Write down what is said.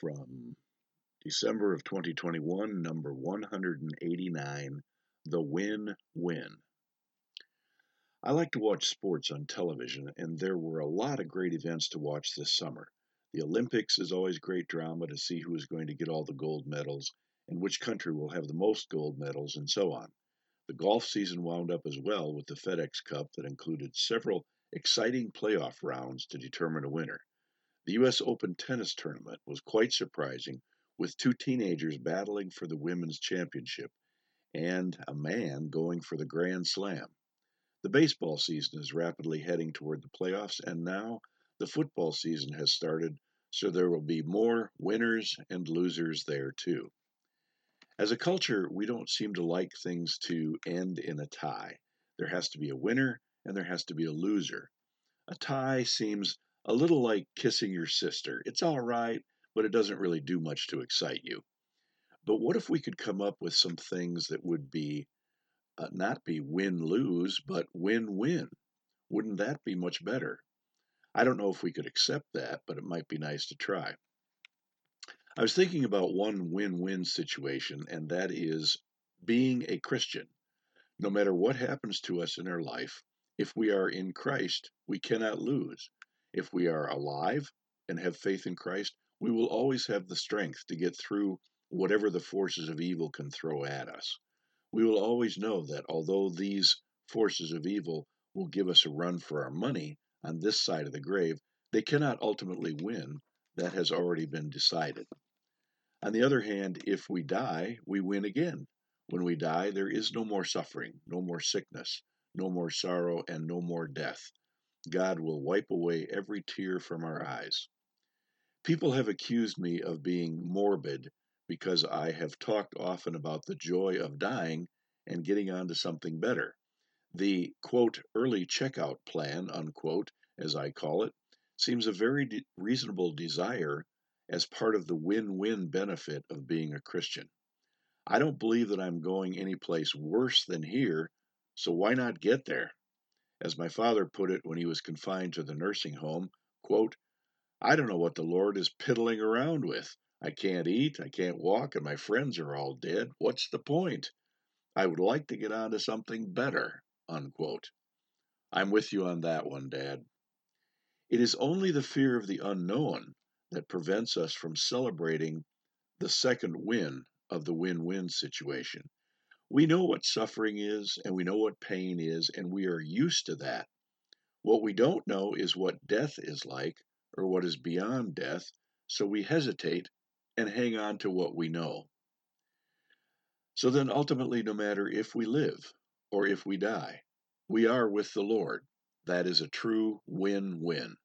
from December of 2021, number 189 The Win Win. I like to watch sports on television, and there were a lot of great events to watch this summer. The Olympics is always great drama to see who is going to get all the gold medals and which country will have the most gold medals, and so on. The golf season wound up as well with the FedEx Cup that included several exciting playoff rounds to determine a winner. The U.S. Open tennis tournament was quite surprising, with two teenagers battling for the women's championship and a man going for the Grand Slam. The baseball season is rapidly heading toward the playoffs, and now the football season has started, so there will be more winners and losers there too. As a culture, we don't seem to like things to end in a tie. There has to be a winner and there has to be a loser. A tie seems a little like kissing your sister. It's all right, but it doesn't really do much to excite you. But what if we could come up with some things that would be uh, not be win lose, but win win? Wouldn't that be much better? I don't know if we could accept that, but it might be nice to try. I was thinking about one win win situation, and that is being a Christian. No matter what happens to us in our life, if we are in Christ, we cannot lose. If we are alive and have faith in Christ, we will always have the strength to get through whatever the forces of evil can throw at us. We will always know that although these forces of evil will give us a run for our money on this side of the grave, they cannot ultimately win. That has already been decided. On the other hand, if we die, we win again. When we die, there is no more suffering, no more sickness, no more sorrow, and no more death. God will wipe away every tear from our eyes. People have accused me of being morbid because I have talked often about the joy of dying and getting on to something better. The quote, early checkout plan, unquote, as I call it, seems a very de- reasonable desire as part of the win win benefit of being a Christian. I don't believe that I'm going any place worse than here, so why not get there? As my father put it when he was confined to the nursing home, quote, I don't know what the Lord is piddling around with. I can't eat, I can't walk, and my friends are all dead. What's the point? I would like to get on to something better. Unquote. I'm with you on that one, Dad. It is only the fear of the unknown that prevents us from celebrating the second win of the win win situation. We know what suffering is, and we know what pain is, and we are used to that. What we don't know is what death is like, or what is beyond death, so we hesitate and hang on to what we know. So then, ultimately, no matter if we live or if we die, we are with the Lord. That is a true win win.